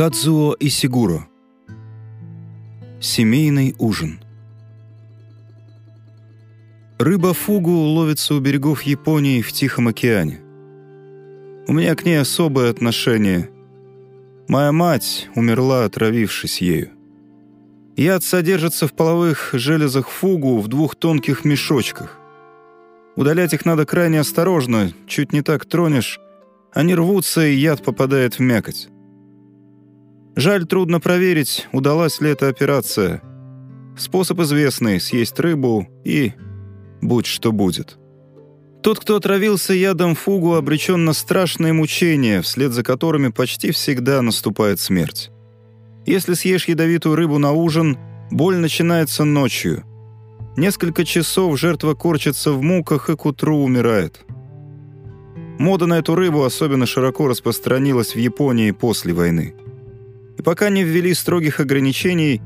Кадзуо Исигуро. Семейный ужин. Рыба фугу ловится у берегов Японии в Тихом океане. У меня к ней особое отношение. Моя мать умерла, отравившись ею. Яд содержится в половых железах фугу в двух тонких мешочках. Удалять их надо крайне осторожно, чуть не так тронешь, они рвутся, и яд попадает в мякоть. Жаль, трудно проверить, удалась ли эта операция. Способ известный — съесть рыбу и... будь что будет. Тот, кто отравился ядом фугу, обречен на страшные мучения, вслед за которыми почти всегда наступает смерть. Если съешь ядовитую рыбу на ужин, боль начинается ночью. Несколько часов жертва корчится в муках и к утру умирает. Мода на эту рыбу особенно широко распространилась в Японии после войны и пока не ввели строгих ограничений,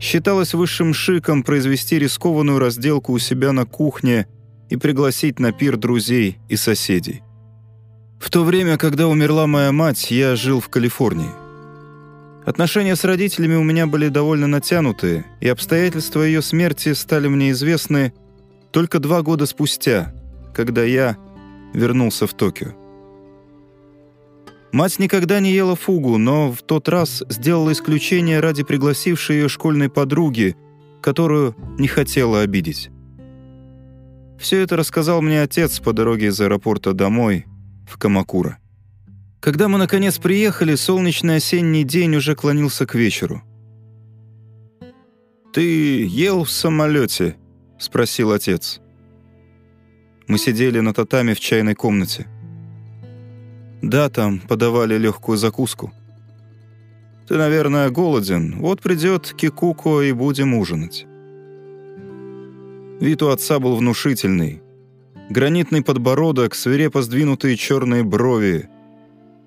считалось высшим шиком произвести рискованную разделку у себя на кухне и пригласить на пир друзей и соседей. В то время, когда умерла моя мать, я жил в Калифорнии. Отношения с родителями у меня были довольно натянутые, и обстоятельства ее смерти стали мне известны только два года спустя, когда я вернулся в Токио. Мать никогда не ела фугу, но в тот раз сделала исключение ради пригласившей ее школьной подруги, которую не хотела обидеть. Все это рассказал мне отец по дороге из аэропорта домой, в Камакура. Когда мы, наконец, приехали, солнечный осенний день уже клонился к вечеру. «Ты ел в самолете?» — спросил отец. Мы сидели на татами в чайной комнате. Да, там подавали легкую закуску. Ты, наверное, голоден. Вот придет Кикуко и будем ужинать. Вид у отца был внушительный. Гранитный подбородок, свирепо сдвинутые черные брови.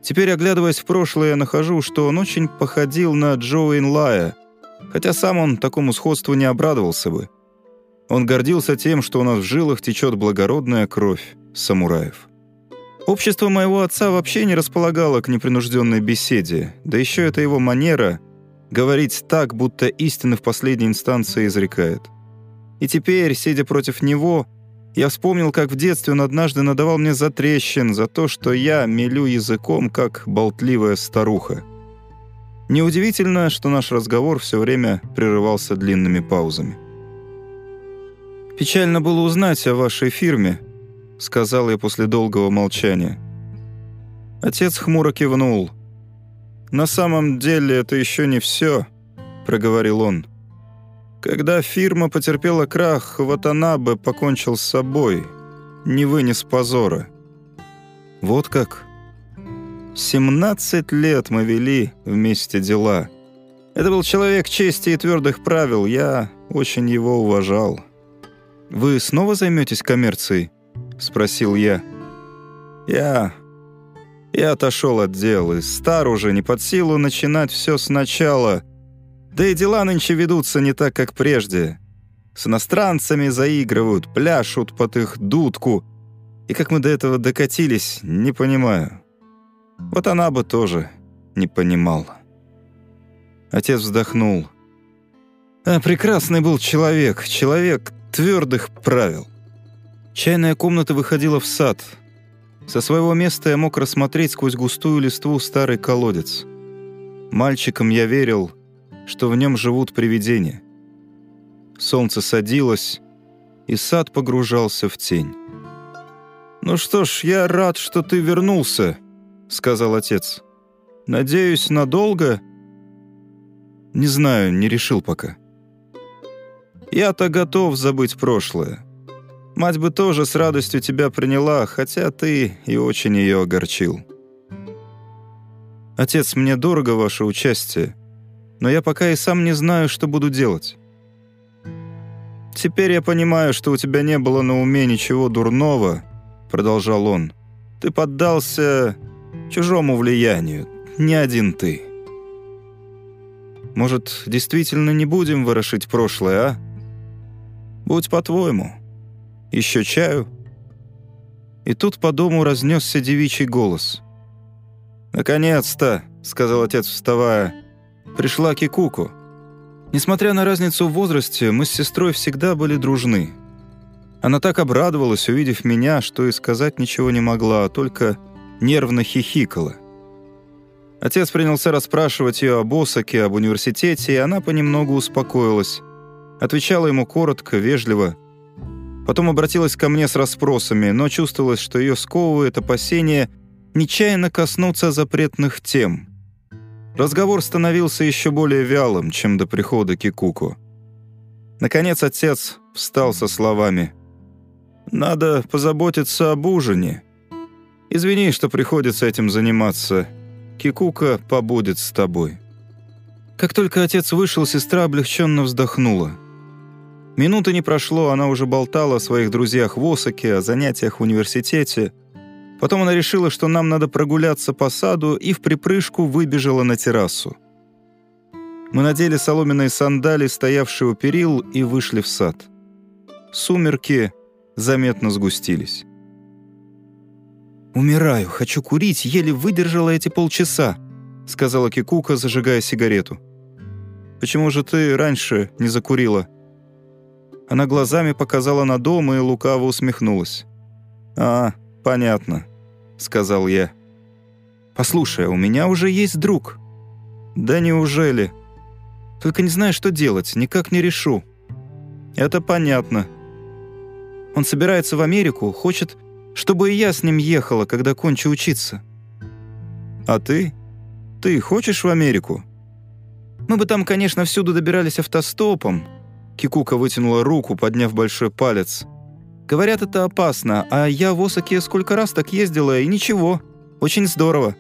Теперь, оглядываясь в прошлое, я нахожу, что он очень походил на Джоуин Лая, хотя сам он такому сходству не обрадовался бы. Он гордился тем, что у нас в жилах течет благородная кровь самураев. Общество моего отца вообще не располагало к непринужденной беседе, да еще это его манера говорить так, будто истины в последней инстанции изрекает. И теперь, сидя против него, я вспомнил, как в детстве он однажды надавал мне затрещин за то, что я мелю языком, как болтливая старуха. Неудивительно, что наш разговор все время прерывался длинными паузами. «Печально было узнать о вашей фирме», сказал я после долгого молчания. Отец хмуро кивнул. «На самом деле это еще не все», — проговорил он. «Когда фирма потерпела крах, Ватанабе покончил с собой, не вынес позора». «Вот как?» «Семнадцать лет мы вели вместе дела. Это был человек чести и твердых правил, я очень его уважал». «Вы снова займетесь коммерцией?» — спросил я. «Я... я отошел от дел, и стар уже не под силу начинать все сначала. Да и дела нынче ведутся не так, как прежде. С иностранцами заигрывают, пляшут под их дудку. И как мы до этого докатились, не понимаю. Вот она бы тоже не понимала». Отец вздохнул. А прекрасный был человек, человек твердых правил. Чайная комната выходила в сад. Со своего места я мог рассмотреть сквозь густую листву старый колодец. Мальчиком я верил, что в нем живут привидения. Солнце садилось, и сад погружался в тень. «Ну что ж, я рад, что ты вернулся», — сказал отец. «Надеюсь, надолго?» «Не знаю, не решил пока». «Я-то готов забыть прошлое. Мать бы тоже с радостью тебя приняла, хотя ты и очень ее огорчил. Отец, мне дорого ваше участие, но я пока и сам не знаю, что буду делать. Теперь я понимаю, что у тебя не было на уме ничего дурного, продолжал он. Ты поддался чужому влиянию, не один ты. Может, действительно не будем ворошить прошлое, а? Будь по-твоему. Еще чаю?» И тут по дому разнесся девичий голос. «Наконец-то!» — сказал отец, вставая, — «пришла Кикуку. Несмотря на разницу в возрасте, мы с сестрой всегда были дружны. Она так обрадовалась, увидев меня, что и сказать ничего не могла, а только нервно хихикала. Отец принялся расспрашивать ее об Осаке, об университете, и она понемногу успокоилась. Отвечала ему коротко, вежливо. Потом обратилась ко мне с расспросами, но чувствовалось, что ее сковывает опасение нечаянно коснуться запретных тем. Разговор становился еще более вялым, чем до прихода Кикуку. Наконец отец встал со словами «Надо позаботиться об ужине. Извини, что приходится этим заниматься. Кикука побудет с тобой». Как только отец вышел, сестра облегченно вздохнула. Минуты не прошло, она уже болтала о своих друзьях в Осаке, о занятиях в университете. Потом она решила, что нам надо прогуляться по саду, и в припрыжку выбежала на террасу. Мы надели соломенные сандали, стоявшие у перил, и вышли в сад. Сумерки заметно сгустились. «Умираю, хочу курить, еле выдержала эти полчаса», — сказала Кикука, зажигая сигарету. «Почему же ты раньше не закурила?» Она глазами показала на дом и лукаво усмехнулась. «А, понятно», — сказал я. «Послушай, у меня уже есть друг». «Да неужели?» «Только не знаю, что делать, никак не решу». «Это понятно». «Он собирается в Америку, хочет чтобы и я с ним ехала, когда кончу учиться». «А ты? Ты хочешь в Америку?» «Мы бы там, конечно, всюду добирались автостопом». Кикука вытянула руку, подняв большой палец. «Говорят, это опасно, а я в Осаке сколько раз так ездила, и ничего. Очень здорово.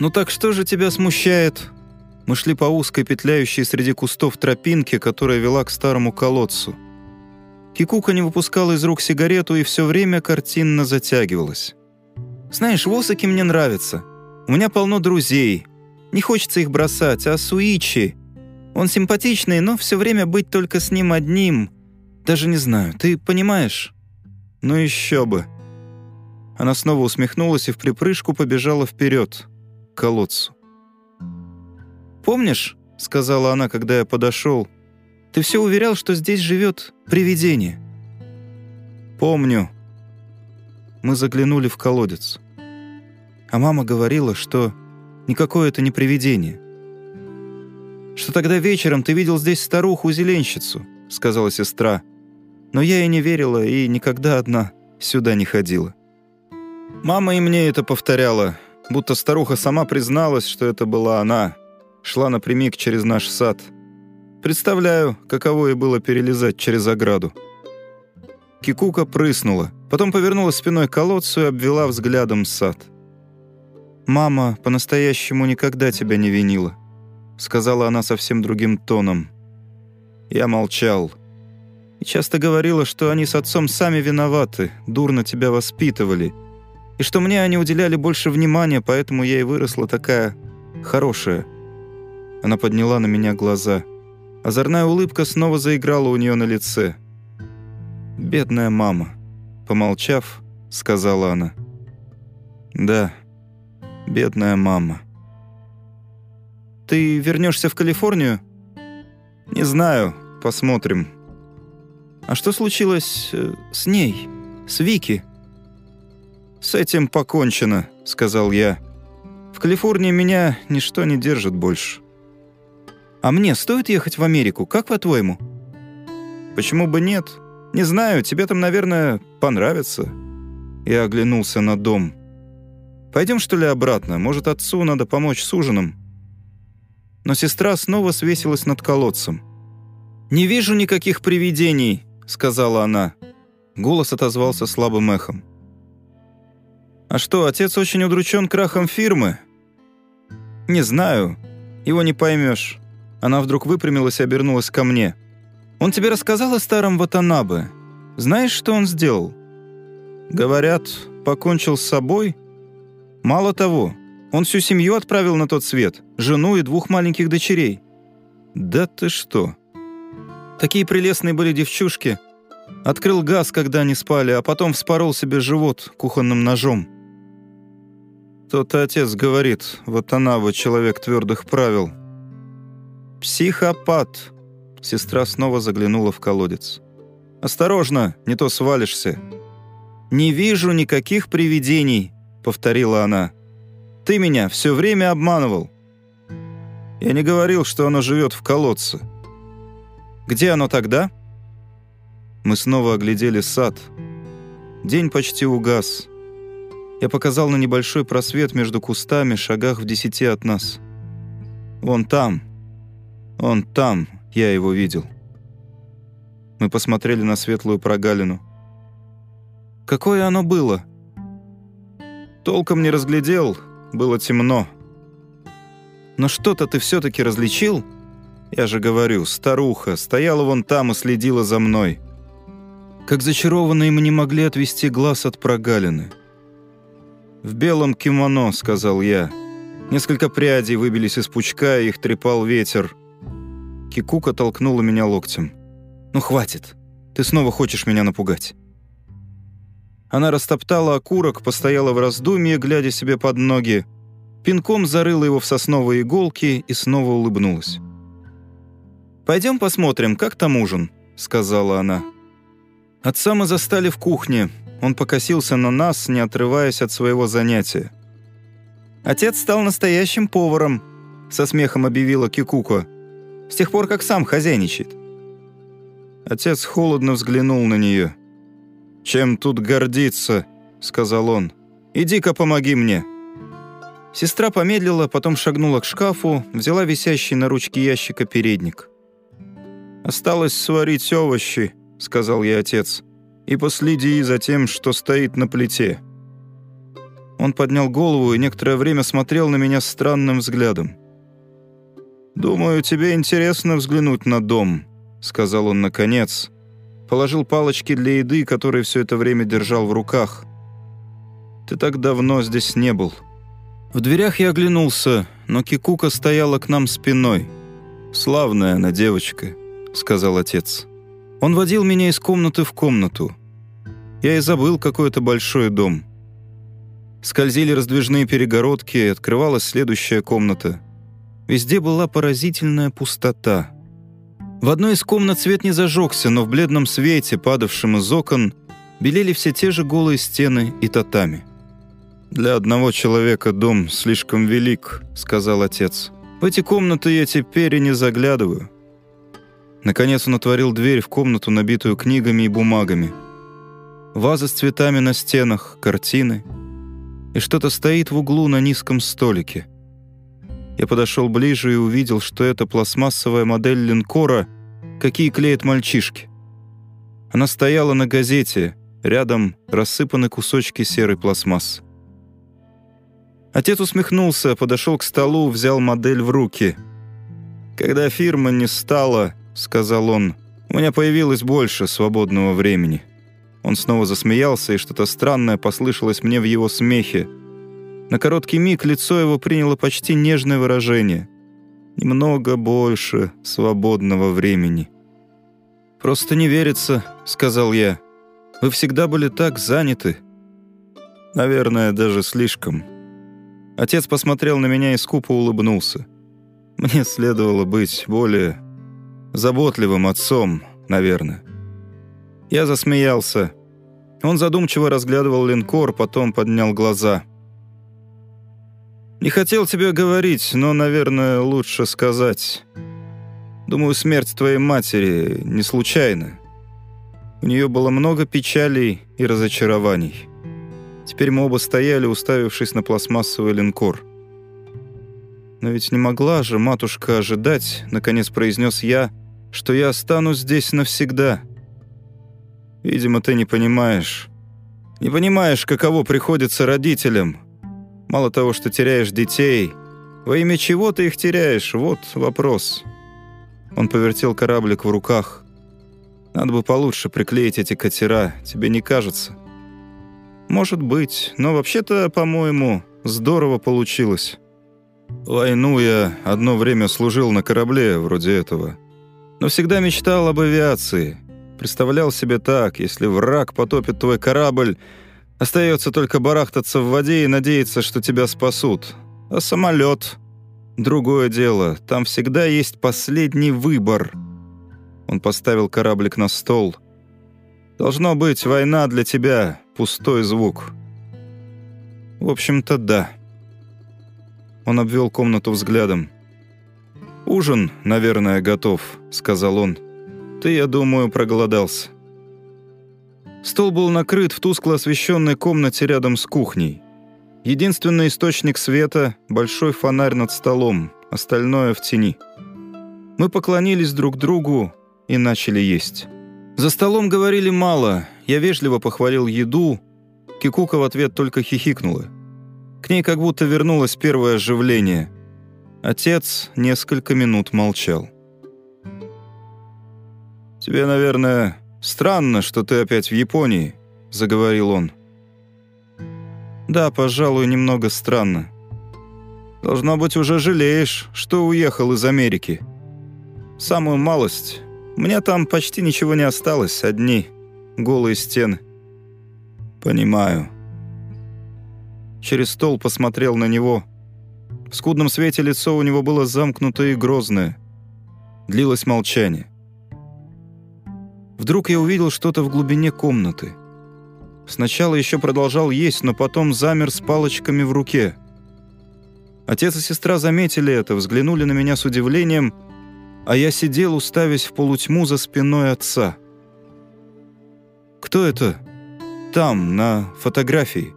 Ну так что же тебя смущает?» Мы шли по узкой, петляющей среди кустов тропинке, которая вела к старому колодцу. Кикука не выпускала из рук сигарету и все время картинно затягивалась. «Знаешь, Восаки мне нравится. У меня полно друзей. Не хочется их бросать, а Суичи... Он симпатичный, но все время быть только с ним одним. Даже не знаю, ты понимаешь?» «Ну еще бы». Она снова усмехнулась и в припрыжку побежала вперед, к колодцу. «Помнишь?» — сказала она, когда я подошел. «Ты все уверял, что здесь живет Привидение. Помню. Мы заглянули в колодец. А мама говорила, что никакое это не привидение. Что тогда вечером ты видел здесь старуху-зеленщицу, сказала сестра. Но я ей не верила и никогда одна сюда не ходила. Мама и мне это повторяла, будто старуха сама призналась, что это была она. Шла напрямик через наш сад — Представляю, каково ей было перелезать через ограду. Кикука прыснула, потом повернула спиной к колодцу и обвела взглядом сад. «Мама по-настоящему никогда тебя не винила», — сказала она совсем другим тоном. Я молчал. И часто говорила, что они с отцом сами виноваты, дурно тебя воспитывали, и что мне они уделяли больше внимания, поэтому я и выросла такая хорошая. Она подняла на меня глаза — Озорная улыбка снова заиграла у нее на лице. «Бедная мама», — помолчав, сказала она. «Да, бедная мама». «Ты вернешься в Калифорнию?» «Не знаю, посмотрим». «А что случилось э, с ней, с Вики?» «С этим покончено», — сказал я. «В Калифорнии меня ничто не держит больше». А мне стоит ехать в Америку, как по-твоему?» «Почему бы нет? Не знаю, тебе там, наверное, понравится». Я оглянулся на дом. «Пойдем, что ли, обратно? Может, отцу надо помочь с ужином?» Но сестра снова свесилась над колодцем. «Не вижу никаких привидений», — сказала она. Голос отозвался слабым эхом. «А что, отец очень удручен крахом фирмы?» «Не знаю. Его не поймешь. Она вдруг выпрямилась и обернулась ко мне. «Он тебе рассказал о старом Ватанабе? Знаешь, что он сделал?» «Говорят, покончил с собой?» «Мало того, он всю семью отправил на тот свет, жену и двух маленьких дочерей». «Да ты что?» Такие прелестные были девчушки. Открыл газ, когда они спали, а потом вспорол себе живот кухонным ножом. Тот отец говорит, вот она вот человек твердых правил. Психопат. Сестра снова заглянула в колодец. «Осторожно, не то свалишься». «Не вижу никаких привидений», — повторила она. «Ты меня все время обманывал». «Я не говорил, что оно живет в колодце». «Где оно тогда?» Мы снова оглядели сад. День почти угас. Я показал на небольшой просвет между кустами, шагах в десяти от нас. «Вон там, он там, я его видел». Мы посмотрели на светлую прогалину. «Какое оно было?» «Толком не разглядел, было темно». «Но что-то ты все-таки различил?» «Я же говорю, старуха стояла вон там и следила за мной». Как зачарованные мы не могли отвести глаз от прогалины. «В белом кимоно», — сказал я. Несколько прядей выбились из пучка, и их трепал ветер. Кикука толкнула меня локтем. «Ну хватит, ты снова хочешь меня напугать». Она растоптала окурок, постояла в раздумье, глядя себе под ноги, пинком зарыла его в сосновые иголки и снова улыбнулась. «Пойдем посмотрим, как там ужин», — сказала она. Отца мы застали в кухне. Он покосился на нас, не отрываясь от своего занятия. «Отец стал настоящим поваром», — со смехом объявила Кикуко. «С тех пор, как сам хозяйничает». Отец холодно взглянул на нее. «Чем тут гордиться?» — сказал он. «Иди-ка помоги мне». Сестра помедлила, потом шагнула к шкафу, взяла висящий на ручке ящика передник. «Осталось сварить овощи», — сказал ей отец, — «и последи за тем, что стоит на плите». Он поднял голову и некоторое время смотрел на меня странным взглядом. «Думаю, тебе интересно взглянуть на дом», — сказал он наконец. Положил палочки для еды, которые все это время держал в руках. «Ты так давно здесь не был». В дверях я оглянулся, но Кикука стояла к нам спиной. «Славная она девочка», — сказал отец. Он водил меня из комнаты в комнату. Я и забыл, какой это большой дом. Скользили раздвижные перегородки, открывалась следующая комната. Везде была поразительная пустота. В одной из комнат свет не зажегся, но в бледном свете, падавшем из окон, белели все те же голые стены и татами. «Для одного человека дом слишком велик», — сказал отец. «В эти комнаты я теперь и не заглядываю. Наконец он отворил дверь в комнату, набитую книгами и бумагами. Ваза с цветами на стенах, картины. И что-то стоит в углу на низком столике. Я подошел ближе и увидел, что это пластмассовая модель линкора, какие клеят мальчишки. Она стояла на газете, рядом рассыпаны кусочки серой пластмассы. Отец усмехнулся, подошел к столу, взял модель в руки. Когда фирма не стала, сказал он, — «у меня появилось больше свободного времени». Он снова засмеялся, и что-то странное послышалось мне в его смехе. На короткий миг лицо его приняло почти нежное выражение. «Немного больше свободного времени». «Просто не верится», — сказал я. «Вы всегда были так заняты». «Наверное, даже слишком». Отец посмотрел на меня и скупо улыбнулся. «Мне следовало быть более заботливым отцом, наверное. Я засмеялся. Он задумчиво разглядывал линкор, потом поднял глаза. «Не хотел тебе говорить, но, наверное, лучше сказать. Думаю, смерть твоей матери не случайна. У нее было много печалей и разочарований. Теперь мы оба стояли, уставившись на пластмассовый линкор. «Но ведь не могла же матушка ожидать», — наконец произнес я, — что я останусь здесь навсегда. Видимо, ты не понимаешь. Не понимаешь, каково приходится родителям. Мало того, что теряешь детей, во имя чего ты их теряешь? Вот вопрос. Он повертел кораблик в руках. Надо бы получше приклеить эти катера, тебе не кажется? Может быть, но вообще-то, по-моему, здорово получилось. Войну я одно время служил на корабле вроде этого но всегда мечтал об авиации. Представлял себе так, если враг потопит твой корабль, Остается только барахтаться в воде и надеяться, что тебя спасут. А самолет — другое дело. Там всегда есть последний выбор. Он поставил кораблик на стол. Должно быть, война для тебя — пустой звук. В общем-то, да. Он обвел комнату взглядом. «Ужин, наверное, готов», — сказал он. «Ты, я думаю, проголодался». Стол был накрыт в тускло освещенной комнате рядом с кухней. Единственный источник света — большой фонарь над столом, остальное в тени. Мы поклонились друг другу и начали есть. За столом говорили мало, я вежливо похвалил еду, Кикука в ответ только хихикнула. К ней как будто вернулось первое оживление. Отец несколько минут молчал. «Тебе, наверное, «Странно, что ты опять в Японии», — заговорил он. «Да, пожалуй, немного странно. Должно быть, уже жалеешь, что уехал из Америки. Самую малость. Меня там почти ничего не осталось, одни голые стены». «Понимаю». Через стол посмотрел на него. В скудном свете лицо у него было замкнутое и грозное. Длилось молчание. Вдруг я увидел что-то в глубине комнаты. Сначала еще продолжал есть, но потом замер с палочками в руке. Отец и сестра заметили это, взглянули на меня с удивлением, а я сидел, уставясь в полутьму за спиной отца. «Кто это? Там, на фотографии».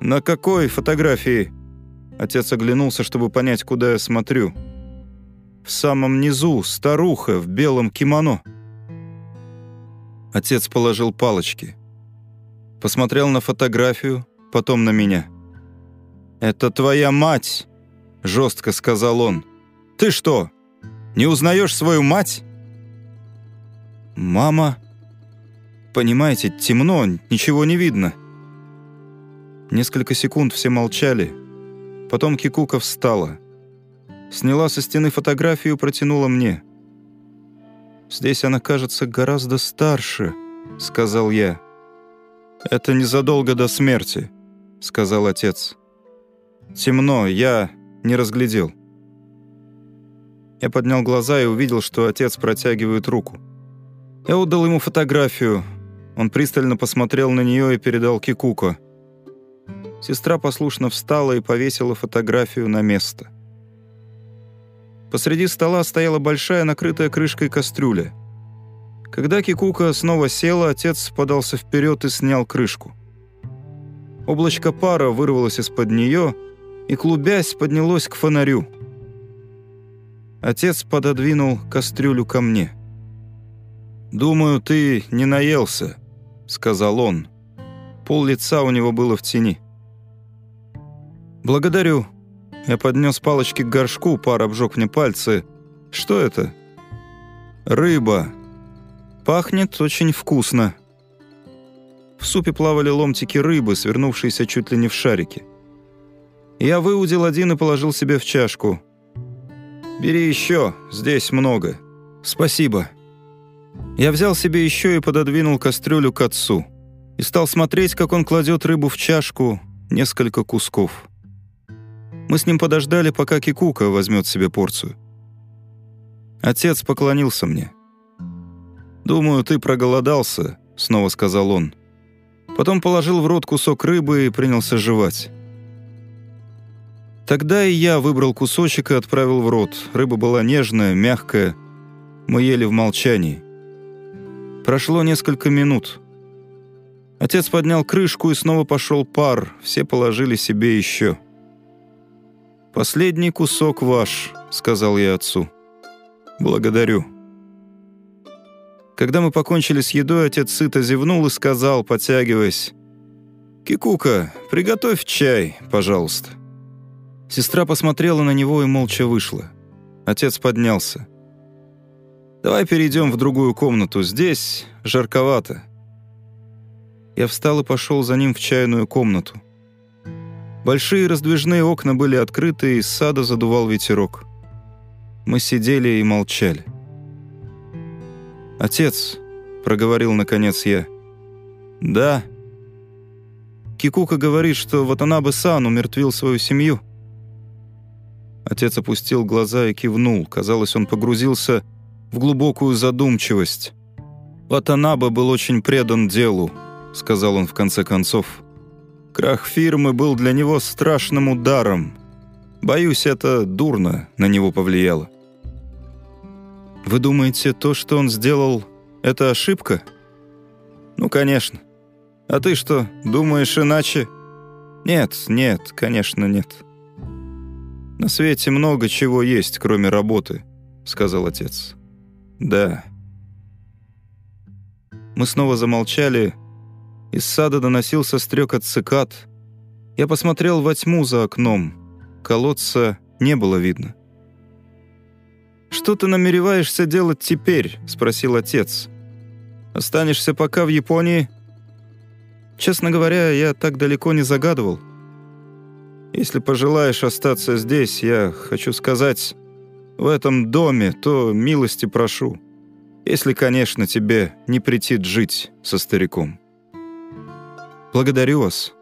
«На какой фотографии?» Отец оглянулся, чтобы понять, куда я смотрю. «В самом низу старуха в белом кимоно». Отец положил палочки. Посмотрел на фотографию, потом на меня. «Это твоя мать!» — жестко сказал он. «Ты что, не узнаешь свою мать?» «Мама...» «Понимаете, темно, ничего не видно». Несколько секунд все молчали. Потом Кикука встала. Сняла со стены фотографию и протянула мне. Здесь она кажется гораздо старше», — сказал я. «Это незадолго до смерти», — сказал отец. «Темно, я не разглядел». Я поднял глаза и увидел, что отец протягивает руку. Я отдал ему фотографию. Он пристально посмотрел на нее и передал Кикуко. Сестра послушно встала и повесила фотографию на место. Посреди стола стояла большая накрытая крышкой кастрюля. Когда Кикука снова села, отец подался вперед и снял крышку. Облачко пара вырвалось из-под нее и, клубясь, поднялось к фонарю. Отец пододвинул кастрюлю ко мне. «Думаю, ты не наелся», — сказал он. Пол лица у него было в тени. «Благодарю», я поднес палочки к горшку, пар обжег мне пальцы. Что это? Рыба. Пахнет очень вкусно. В супе плавали ломтики рыбы, свернувшиеся чуть ли не в шарики. Я выудил один и положил себе в чашку. «Бери еще, здесь много». «Спасибо». Я взял себе еще и пододвинул кастрюлю к отцу. И стал смотреть, как он кладет рыбу в чашку, несколько кусков. Мы с ним подождали, пока Кикука возьмет себе порцию. Отец поклонился мне. «Думаю, ты проголодался», — снова сказал он. Потом положил в рот кусок рыбы и принялся жевать. Тогда и я выбрал кусочек и отправил в рот. Рыба была нежная, мягкая. Мы ели в молчании. Прошло несколько минут. Отец поднял крышку, и снова пошел пар. Все положили себе еще. «Последний кусок ваш», — сказал я отцу. «Благодарю». Когда мы покончили с едой, отец сыто зевнул и сказал, потягиваясь, «Кикука, приготовь чай, пожалуйста». Сестра посмотрела на него и молча вышла. Отец поднялся. «Давай перейдем в другую комнату. Здесь жарковато». Я встал и пошел за ним в чайную комнату. Большие раздвижные окна были открыты, и из сада задувал ветерок. Мы сидели и молчали. «Отец», — проговорил наконец я. «Да». Кикука говорит, что Ватанабе-сан умертвил свою семью». Отец опустил глаза и кивнул. Казалось, он погрузился в глубокую задумчивость. «Ватанабе был очень предан делу», — сказал он в конце концов. «Крах фирмы был для него страшным ударом. Боюсь, это дурно на него повлияло». «Вы думаете, то, что он сделал, это ошибка?» «Ну, конечно. А ты что, думаешь иначе?» «Нет, нет, конечно, нет». «На свете много чего есть, кроме работы», — сказал отец. «Да». Мы снова замолчали. Из сада доносился стрекот цикад. Я посмотрел во тьму за окном. Колодца не было видно. «Что ты намереваешься делать теперь?» — спросил отец. «Останешься пока в Японии?» «Честно говоря, я так далеко не загадывал. Если пожелаешь остаться здесь, я хочу сказать, в этом доме, то милости прошу. Если, конечно, тебе не претит жить со стариком. Благодарю вас.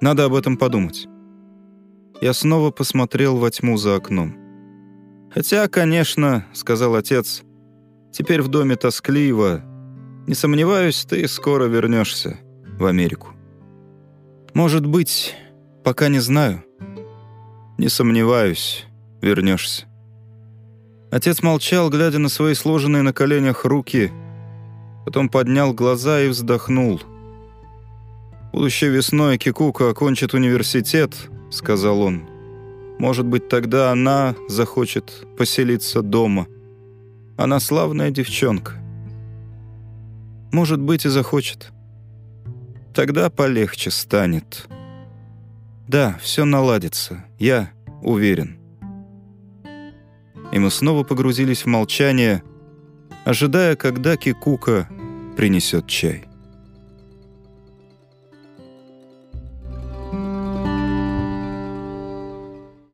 Надо об этом подумать. Я снова посмотрел во тьму за окном. «Хотя, конечно, — сказал отец, — теперь в доме тоскливо. Не сомневаюсь, ты скоро вернешься в Америку». «Может быть, пока не знаю», не сомневаюсь, вернешься. Отец молчал, глядя на свои сложенные на коленях руки, потом поднял глаза и вздохнул. «Будущей весной Кикука окончит университет», — сказал он. «Может быть, тогда она захочет поселиться дома. Она славная девчонка. Может быть, и захочет. Тогда полегче станет». Да, все наладится, я уверен. И мы снова погрузились в молчание, ожидая, когда Кикука принесет чай.